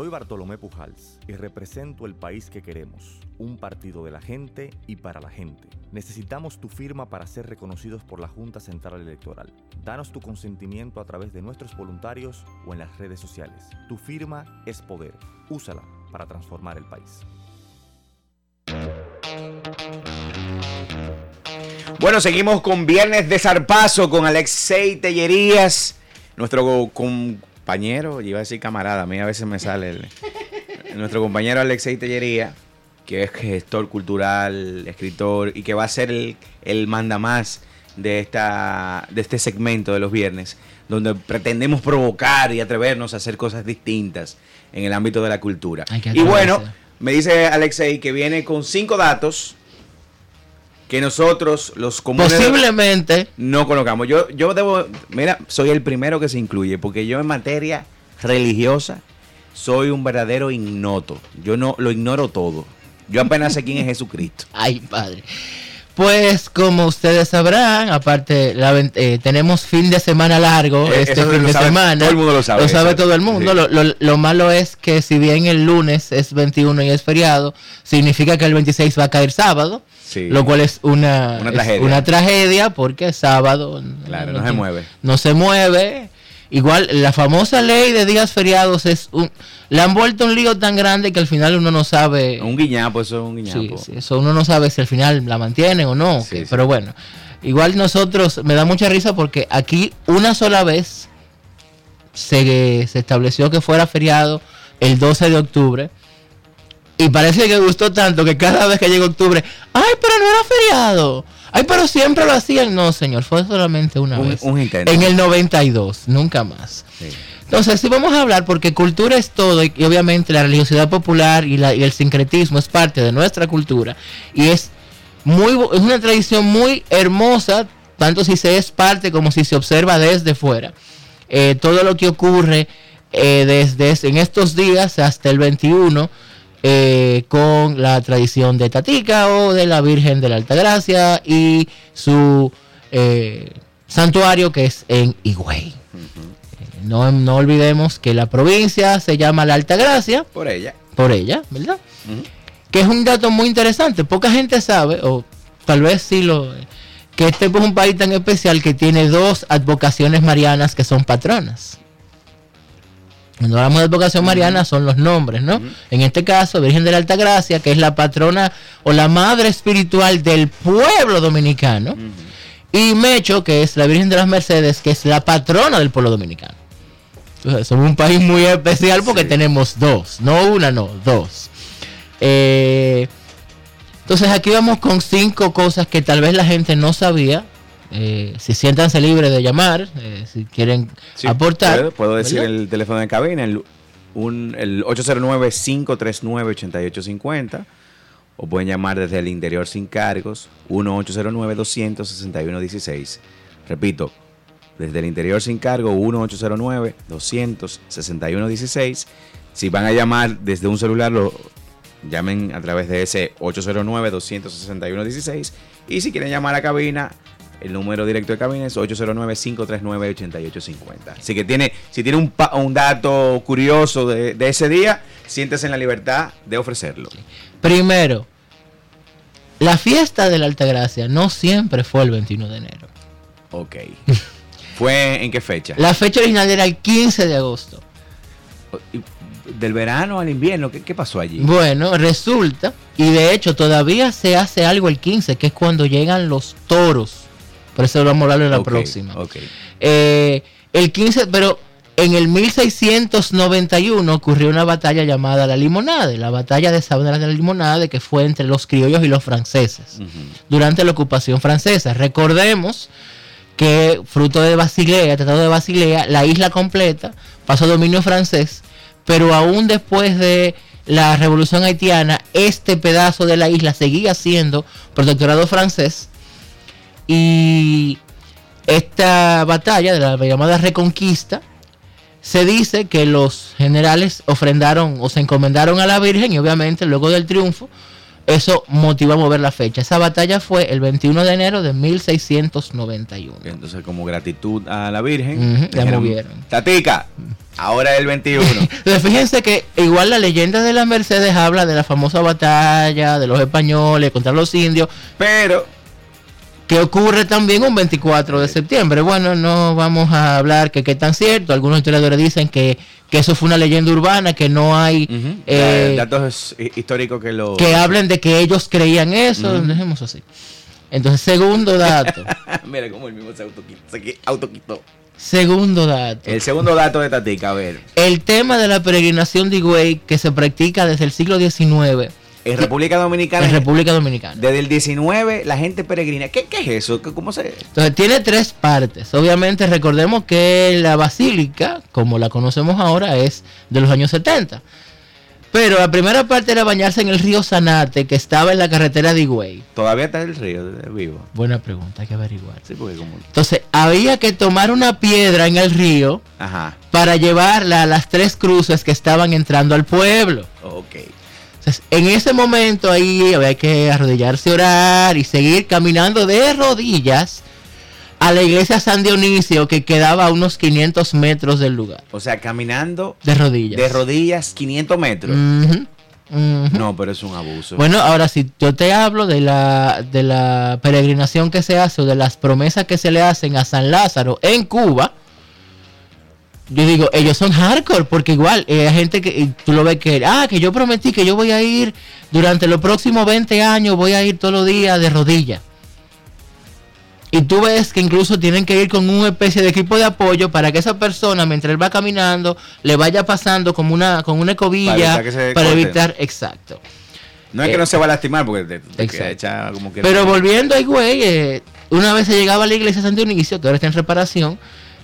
Soy Bartolomé Pujals y represento el país que queremos, un partido de la gente y para la gente. Necesitamos tu firma para ser reconocidos por la Junta Central Electoral. Danos tu consentimiento a través de nuestros voluntarios o en las redes sociales. Tu firma es poder. Úsala para transformar el país. Bueno, seguimos con Viernes de Zarpazo con Alexei Tellerías, nuestro compañero, iba a decir camarada, a mí a veces me sale el- nuestro compañero Alexei Tellería, que es gestor cultural, escritor y que va a ser el, el mandamás de, esta, de este segmento de los viernes, donde pretendemos provocar y atrevernos a hacer cosas distintas en el ámbito de la cultura. Y bueno, me dice Alexei que viene con cinco datos que nosotros, los comunes, Posiblemente. no colocamos. Yo, yo debo, mira, soy el primero que se incluye, porque yo en materia religiosa soy un verdadero ignoto. Yo no lo ignoro todo. Yo apenas sé quién es Jesucristo. Ay, padre. Pues como ustedes sabrán, aparte la eh, tenemos fin de semana largo Eh, este fin lo de sabe- semana. todo el mundo lo sabe, eso. todo el mundo. Sí. Lo, lo- lo malo es que si bien el lunes es 21 y es feriado, significa que el 26 va a caer sábado. Sí. Lo cual es una, Una es tragedia. una tragedia porque es sábado. Claro, no se mueve. No se mueve. Igual, la famosa ley de días feriados es un... Le han vuelto un lío tan grande que al final uno no sabe... Un guiñapo, eso es un guiñapo. sí, eso uno no sabe si al final la mantienen o no. Sí. Pero bueno, igual nosotros, me da mucha risa porque aquí una sola vez se, se estableció que fuera feriado el 12 de octubre. Y parece que gustó tanto que cada vez que llega octubre, ay, pero no era feriado. Ay, pero siempre lo hacían. No, señor, fue solamente una Un- vez. un intento. En el 92, nunca más. Sí. Entonces, sí vamos a hablar porque cultura es todo y, y obviamente la religiosidad popular y, la- y el sincretismo es parte de nuestra cultura y es muy es una tradición muy hermosa, tanto si se es parte como si se observa desde fuera. Eh, todo lo que ocurre eh, desde es- en estos días hasta el 21 eh, con la tradición de Tatica o de la Virgen de la Altagracia y su eh, santuario que es en Higüey. No, no olvidemos que la provincia se llama La Altagracia Por ella. por ella, ¿verdad? Que es un dato muy interesante. Poca gente sabe, o tal vez sí lo... Que este es un país tan especial que tiene dos advocaciones marianas que son patronas. Cuando hablamos de advocación mariana son los nombres, ¿no? En este caso, Virgen de la Altagracia, que es la patrona o la madre espiritual del pueblo dominicano. Y Mecho, que es la Virgen de las Mercedes, que es la patrona del pueblo dominicano. Entonces, somos un país muy especial porque Sí. tenemos dos, no una, no, dos. Eh, entonces aquí vamos con cinco cosas que tal vez la gente no sabía. Eh, si siéntanse libres de llamar, eh, si quieren Sí, aportar. Puedo, puedo decir el teléfono de cabina, el, un, el 809-539-8850. O pueden llamar desde el interior sin cargos, 1-809-261-16. Repito, desde el interior sin cargo, 1-809-261-16. Si van a llamar desde un celular, lo llamen a través de ese 809-261-16. Y si quieren llamar a cabina, el número directo de cabina es 809-539-8850. Así que tiene, si tiene un, pa- un dato curioso de, de ese día, siéntese en la libertad de ofrecerlo. Primero, la fiesta de la Altagracia no siempre fue el 21 de enero. Ok. ¿Fue en qué fecha? La fecha original era el 15 de agosto. Del verano al invierno, ¿qué, qué pasó allí? Bueno, resulta, y de hecho todavía se hace algo el 15, que es cuando llegan los toros. Por eso lo vamos a hablar en la próxima. Eh, el 15, pero en el 1691 ocurrió una batalla llamada la Limonade, la batalla de Sabana de la Limonade, que fue entre los criollos y los franceses durante la ocupación francesa. Recordemos que fruto de Basilea, Tratado de Basilea, la isla completa pasó a dominio francés, pero aún después de la revolución haitiana, este pedazo de la isla seguía siendo protectorado francés y esta batalla de la llamada Reconquista se dice que los generales ofrendaron o se encomendaron a la Virgen y obviamente luego del triunfo eso motivó a mover la fecha. Esa batalla fue el 21 de enero de 1691. Entonces, como gratitud a la Virgen, la dijeron, movieron. Tatica, ahora es el 21. Entonces, fíjense que igual la leyenda de la Mercedes habla de la famosa batalla de los españoles contra los indios, Pero que ocurre también un 24 de septiembre. Bueno, no vamos a hablar que qué tan cierto. Algunos historiadores dicen que, que eso fue una leyenda urbana, que no hay eh, da- datos hi- históricos que lo... que hablen de que ellos creían eso. Ujú. Dejemos así. Entonces, segundo dato. Mira cómo el mismo se autoquitó. Se qui- autoquitó. segundo dato. El segundo dato de Tatica, a ver. El tema de la peregrinación de Higüey que se practica desde el siglo XIX En República Dominicana, en República Dominicana. desde el 19, la gente peregrina. ¿Qué, qué es eso? ¿Qué- ¿Cómo se...? Entonces tiene tres partes. Obviamente recordemos que la basílica, como la conocemos ahora, es de los años 70. Pero la primera parte era bañarse en el río Sanate, que estaba en la carretera de Higüey. Todavía está el río vivo. Buena pregunta, hay que averiguar. Sí, porque como... Entonces había que tomar una piedra en el río Ajá, para llevarla a las tres cruces que estaban entrando al pueblo. ok. Entonces, en ese momento ahí había que arrodillarse, orar y seguir caminando de rodillas a la iglesia San Dionisio que quedaba a unos 500 metros del lugar. O sea, caminando De rodillas. de rodillas 500 metros. No, pero es un abuso. Bueno, ahora si yo te hablo de la, de la peregrinación que se hace o de las promesas que se le hacen a San Lázaro en Cuba, yo digo, ellos son hardcore, porque igual eh, hay gente que tú lo ves que, ah, que yo prometí que yo voy a ir durante los próximos 20 años, voy a ir todos los días de rodillas. Y tú ves que incluso tienen que ir con una especie de equipo de apoyo para que esa persona, mientras él va caminando, le vaya pasando como una, con una evitar se para evitar, exacto. no es que eh, no se va a lastimar porque te, te Exacto. queda hecha como que. Pero volviendo ahí, güey, eh, una vez se llegaba a la iglesia de San Dionisio, que ahora está en reparación,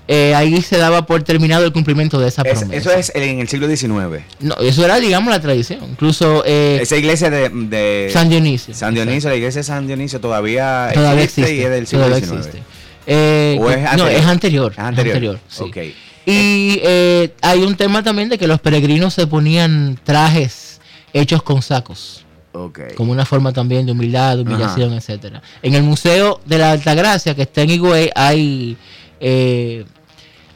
eh, ahí se daba por terminado el cumplimiento de esa Es- promesa. eso es en el siglo XIX. No, eso era, digamos, la tradición. Incluso eh, Esa iglesia de, de San Dionisio. San Dionisio, la iglesia de San Dionisio todavía, Todavía existe, existe. y es del siglo XIX. existe. Eh, ¿O es no, anterior? es anterior. Es anterior. es sí. Ok. Y eh, hay un tema también de que los peregrinos se ponían trajes hechos con sacos. Ok. como una forma también de humildad, de humillación, etcétera. En el Museo de la Altagracia, que está en Higüey, hay eh,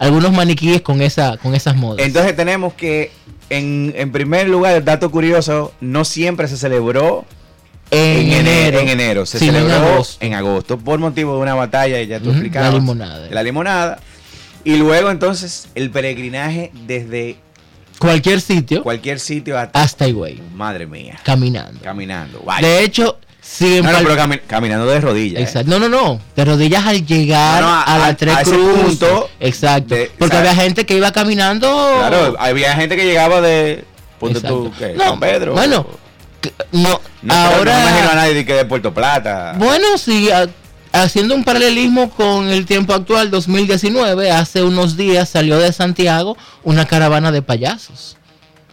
algunos maniquíes con esa con esas modas. Entonces tenemos que, en, en primer lugar, el dato curioso, no siempre se celebró en, enero, En enero, se sino en celebró agosto. en agosto por motivo de una batalla, y ya tú Ujú, explicabas. la limonada. La limonada. Y luego entonces el peregrinaje desde cualquier sitio cualquier sitio hasta... hasta Higüey, Madre mía. caminando. Caminando. Vaya. De hecho, No, no, pero cami- caminando de rodillas. ¿eh? Exacto. No, no, no. De rodillas al llegar No, no, a- a, a- las tres a cruces. punto Exacto. de- Porque había gente que iba caminando. Claro, había gente que llegaba de... No, San Pedro. bueno, no, No, ahora. no me imagino a nadie que de Puerto Plata. Bueno, sí, a- haciendo un paralelismo con el tiempo actual, 2019, hace unos días salió de Santiago una caravana de payasos.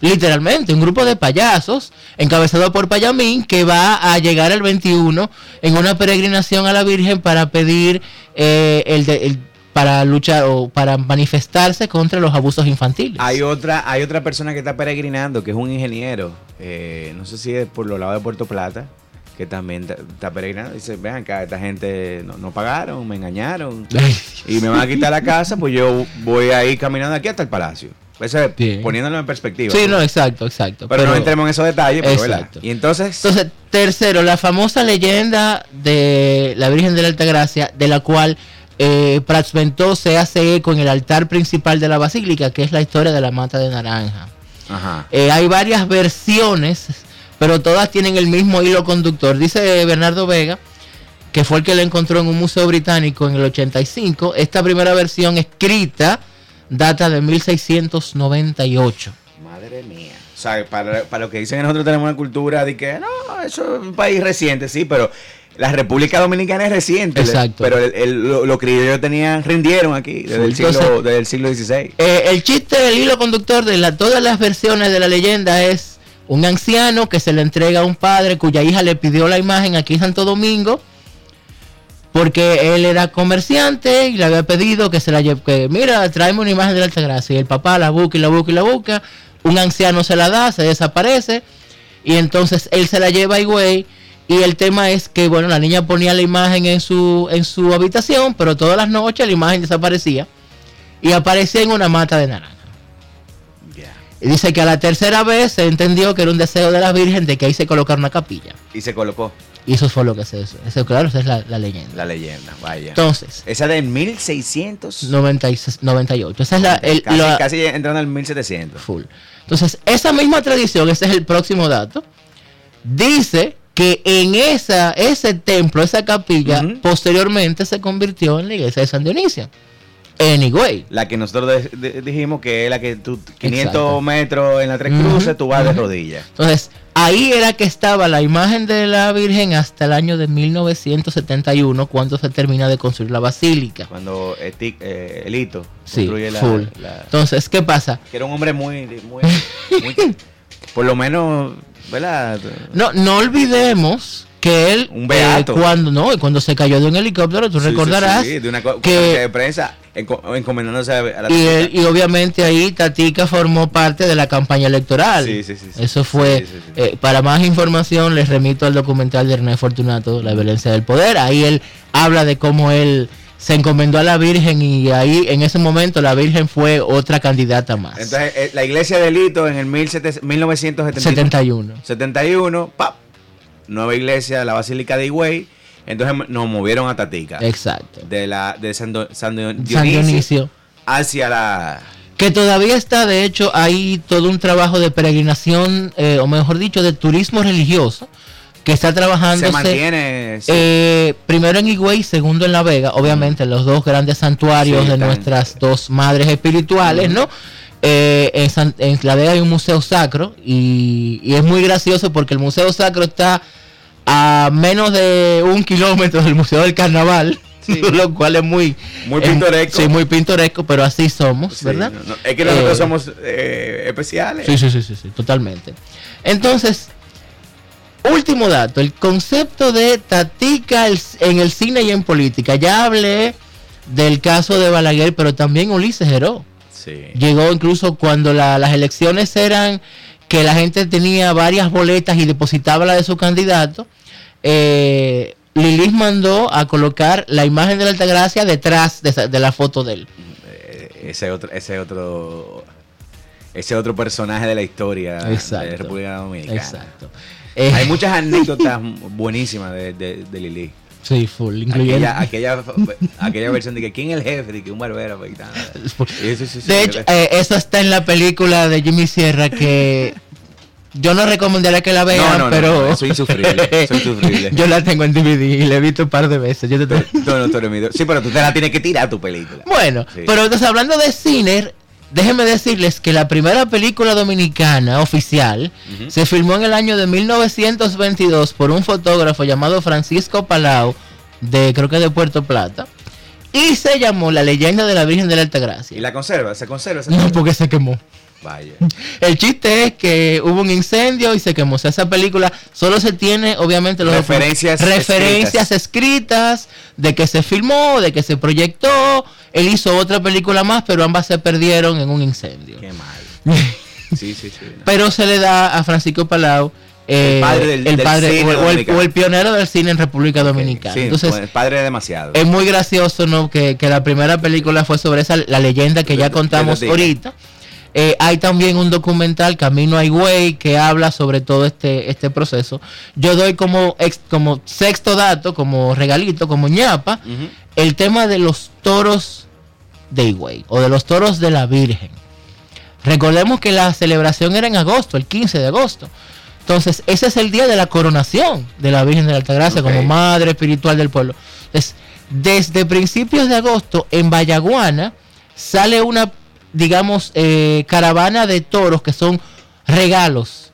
Literalmente, un grupo de payasos encabezado por Payamín que va a llegar el 21 en una peregrinación a la Virgen para pedir eh, el, de- el- para luchar o para manifestarse contra los abusos infantiles. Hay otra, hay otra persona que está peregrinando, que es un ingeniero, eh, no sé si es por los lados de Puerto Plata, que también está, está peregrinando. Dice, vean acá, esta gente no, no pagaron, me engañaron y me van a quitar la casa, pues yo voy a ir caminando aquí hasta el palacio. Eso es poniéndolo en perspectiva. Sí, pues. no, exacto, exacto. pero, no entremos en esos detalles, pero ¿verdad? Exacto. Y entonces, Entonces, tercero, la famosa leyenda de la Virgen de la Altagracia, de la cual eh, Prats Ventós se hace eco en el altar principal de la basílica, que es la historia de la mata de naranja. ajá. Eh, hay varias versiones, pero todas tienen el mismo hilo conductor. Dice Bernardo Vega, que fue el que la encontró en un museo británico en el 85. Esta primera versión escrita data de 1698. Madre mía. O sea, para, para lo que dicen que nosotros tenemos una cultura de que no, eso es un país reciente, sí, pero la República Dominicana es reciente. Exacto. Pero el, el- lo, lo que ellos tenían, rindieron aquí desde el, siglo, Entonces- desde el siglo XVI. Eh, el chiste del hilo conductor de la- todas las versiones de la leyenda es un anciano que se le entrega a un padre cuya hija le pidió la imagen aquí en Santo Domingo porque él era comerciante y le había pedido que se la lleve, que mira, tráeme una imagen de la Altagracia y el papá la busca y la busca y la busca, un anciano se la da, se desaparece y entonces él se la lleva a Higüey y el tema es que bueno, la niña ponía la imagen en su en su habitación, pero todas las noches la imagen desaparecía y aparecía en una mata de naranja. Y dice que a la tercera vez se entendió que era un deseo de la Virgen de que ahí se colocara una capilla. Y se colocó Y eso fue lo que se hizo. Eso, claro, esa es la, la leyenda. la leyenda, vaya. Entonces, Esa de 1600. 96 98. Esa es la, el- casi, la- casi entrando al 1700. full. Entonces, esa misma tradición, ese es el próximo dato, dice que en esa, ese templo, esa capilla, posteriormente se convirtió en la iglesia de San Dionisio. Higüey. La que nosotros de- de- dijimos que es la que tú, 500 Exacto. metros en la Tres Cruces, tú vas de rodillas. Entonces, ahí era que estaba la imagen de la Virgen hasta el año de 1971, cuando se termina de construir la basílica. Cuando Eti- eh, Elito Sí, construye la, full. la- Entonces, ¿qué pasa? que era un hombre muy, muy, muy- por lo menos, ¿verdad? No, no olvidemos que él Un beato. eh, cuando no cuando se cayó de un helicóptero tú Sí, recordarás sí, de una que- de prensa enco- encomendándose a, la y, él- y obviamente ahí Tatica formó parte de la campaña electoral. Sí, sí, sí, sí. Eso fue. Eh, para más información les remito al documental de René Fortunato, La violencia del poder. Ahí él habla de cómo él se encomendó a la Virgen y ahí en ese momento la Virgen fue otra candidata más. Entonces, eh, la iglesia de Lito en el 1700 1971 71. 71, ¡pap! Nueva iglesia, la Basílica de Higüey. Entonces nos movieron a Tatica. Exacto. De la de San, Do- San Dionisio, San Dionisio. hacia la Que todavía está, de hecho, hay todo un trabajo de peregrinación, eh, o mejor dicho, de turismo religioso, que está trabajándose. se mantiene sí. Eh, primero en Higüey, segundo en La Vega, obviamente los dos grandes santuarios Sí, de nuestras dos madres espirituales, ¿no? Eh, en, San- en La Vega hay un museo sacro y, y es muy gracioso porque el museo sacro está a menos de un kilómetro del Museo del Carnaval, Sí. lo cual es muy, Muy es- pintoresco. sí, muy pintoresco, pero así somos, Sí, ¿verdad? no, no, es que nosotros Eh, somos eh, especiales. Sí, sí, sí, sí, sí, totalmente. Entonces, último dato, el concepto de tatica en el cine y en política. Ya hablé del caso de Balaguer, pero también Ulises Heró. Sí. Llegó incluso cuando la- las elecciones eran que la gente tenía varias boletas y depositaba la de su candidato. Eh, Lilis mandó a colocar la imagen de la Altagracia detrás de, esa- de la foto de él. Eh, ese otro ese otro ese otro personaje de la historia de Exacto. República Dominicana. Exacto. Eh, Hay muchas anécdotas buenísimas de, de, de Lili. Sí, full, incluyendo. Aquella, aquella, aquella versión de que quién es el jefe, de que un barbero afeitado. Y eso sí, sí, De sí, hecho, eh, eso está en la película de Jimmy Sierra que yo no recomendaría que la vean, No, no, no, pero no, es insufrible, es insufrible. yo la tengo en DVD y la he visto un par de veces. Yo te- No, no, tú eres mi Dios. Sí, pero tú te la tienes que tirar tu película. Bueno, Sí. pero entonces hablando de cine, déjenme decirles que la primera película dominicana oficial se filmó en el año de 1922 por un fotógrafo llamado Francisco Palau de creo que de Puerto Plata y se llamó La leyenda de la Virgen de la ¿Y Altagracia. la conserva? ¿Se conserva? esa No, película? porque se quemó. Vaya. El chiste es que hubo un incendio y se quemó. O sea, esa película solo se tiene, obviamente, los Referencias referencias escritas. de que se filmó, de que se proyectó. Él hizo otra película más, pero ambas se perdieron en un incendio. Qué mal. Sí, sí, sí. no. pero se le da a Francisco Palau. eh, El padre del- el cine o, el, o el pionero del cine en República Dominicana. Sí, Entonces, bueno, padre demasiado. es muy gracioso, ¿no? Que, que la primera película fue sobre esa, la leyenda que ya contamos ahorita. Eh, hay también un documental, Camino a Higüey, que habla sobre todo este, este proceso. Yo doy como, ex- como sexto dato, como regalito, como ñapa, el tema de los toros de Higüey, o de los toros de la Virgen. Recordemos que la celebración era en agosto, el 15 de agosto. Entonces, ese es el día de la coronación de la Virgen de la Altagracia Ok. como madre espiritual del pueblo. Entonces, desde principios de agosto, en Vallaguana, sale una, digamos, eh, caravana de toros que son regalos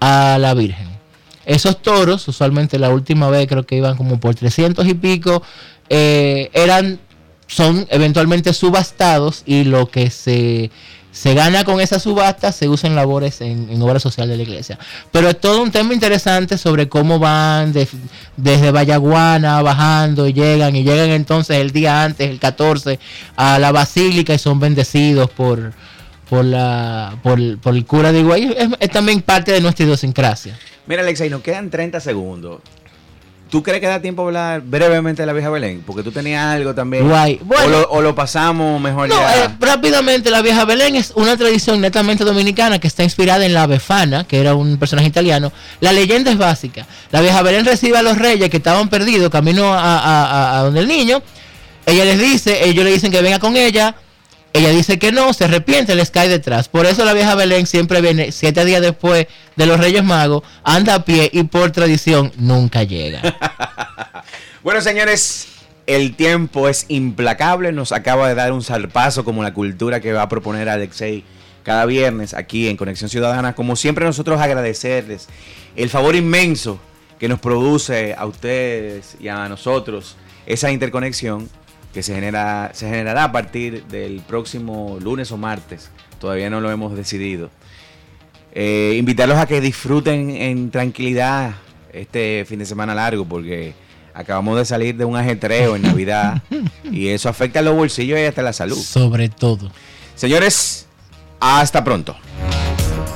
a la Virgen. Esos toros, usualmente la última vez creo que iban como por 300 y pico, eh, eran, son eventualmente subastados y lo que se, se gana con esa subasta se usa en labores en, en obra social de la iglesia. Pero es todo un tema interesante sobre cómo van de- desde Vallaguana bajando y llegan y llegan entonces el día antes, el 14, a la basílica y son bendecidos por, por, la, por, por el cura de Higüey. Es, es también parte de nuestra idiosincrasia. Mira, Alexa, y nos quedan 30 segundos. ¿Tú crees que da tiempo a hablar brevemente de la vieja Belén? Porque tú tenías algo también. Guay. Bueno. o, lo, o lo pasamos mejor No, ya. eh, rápidamente, la vieja Belén es una tradición netamente dominicana que está inspirada en la Befana, que era un personaje italiano. La leyenda es básica. La vieja Belén recibe a los reyes que estaban perdidos camino a, a- a- a donde el niño. Ella les dice, ellos le dicen que venga con ella. Ella dice que no, se arrepiente, les cae detrás. Por eso la vieja Belén siempre viene siete días después de los Reyes Magos, anda a pie y por tradición nunca llega. Bueno, señores, el tiempo es implacable. Nos acaba de dar un zarpazo como la cultura que va a proponer Alexei cada viernes aquí en Conexión Ciudadana. Como siempre, nosotros agradecerles el favor inmenso que nos produce a ustedes y a nosotros esa interconexión que se, genera, se generará a partir del próximo lunes o martes. Todavía no lo hemos decidido. Eh, invitarlos a que disfruten en tranquilidad este fin de semana largo porque acabamos de salir de un ajetreo en Navidad y eso afecta a los bolsillos y hasta la salud. Sobre todo. Señores, hasta pronto.